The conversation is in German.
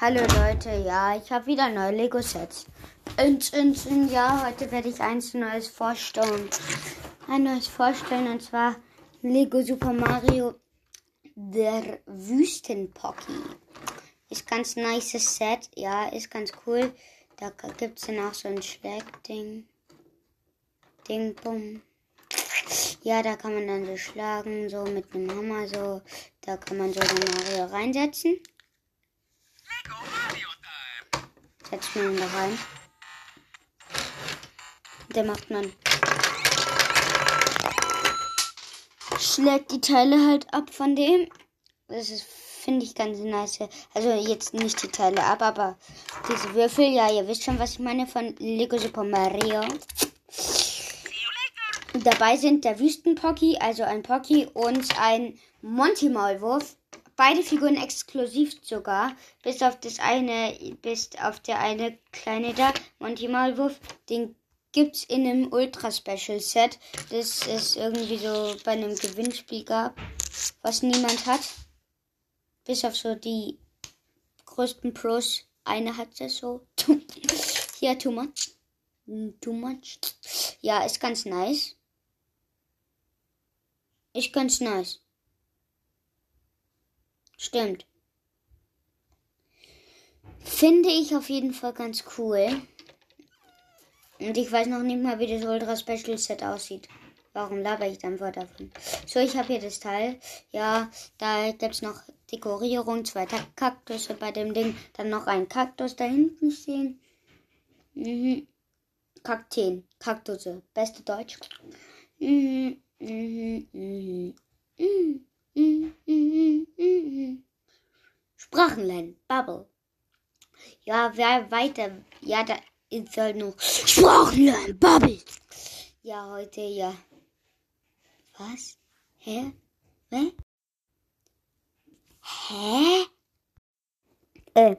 Hallo Leute, ja, ich habe wieder neue Lego-Sets. Und, und, und ja, heute werde ich eins Neues vorstellen. Ein neues vorstellen und zwar Lego Super Mario der Wüstenpocky. Ist ganz nice Set, ja, ist ganz cool. Da gibt es dann auch so ein Schlägding. Ding, bumm. Ja, da kann man dann so schlagen, so mit einem Hammer, so. Da kann man so den Mario reinsetzen. Setzt man ihn da rein. Der macht man. Schlägt die Teile halt ab von dem. Das ist, finde ich, ganz nice. Also jetzt nicht die Teile ab, aber diese Würfel, ja, ihr wisst schon, was ich meine von Lego Super Mario. Dabei sind der Wüstenpocky, also ein Pocky und ein Monty Maulwurf beide Figuren exklusiv sogar, bis auf das eine, bis auf der eine kleine da, Monty Malwurf, den gibt's in einem Ultra Special Set, das es irgendwie so bei einem Gewinnspiel gab, was niemand hat. Bis auf so die größten Pros. Eine hat es so. Hier, too much. Too much. Ja, ist ganz nice. Ist ganz nice. Stimmt. Finde ich auf jeden Fall ganz cool. Und ich weiß noch nicht mal, wie das Ultra Special Set aussieht. Warum laber ich dann vor davon? So, ich habe hier das Teil. Ja, da gibt es noch Dekorierung, zwei Kaktusse bei dem Ding. Dann noch ein Kaktus da hinten stehen. Mhm. Kakteen, Kaktusse, beste Deutsch. Mhm, mhm, mhm, mhm. Sprachen lernen. Bubble. Ja, wer weiter. Ja, da ist halt noch Sprachen lernen. Bubble. Ja, heute ja. Was? Hä? Hä? Hä? Äh.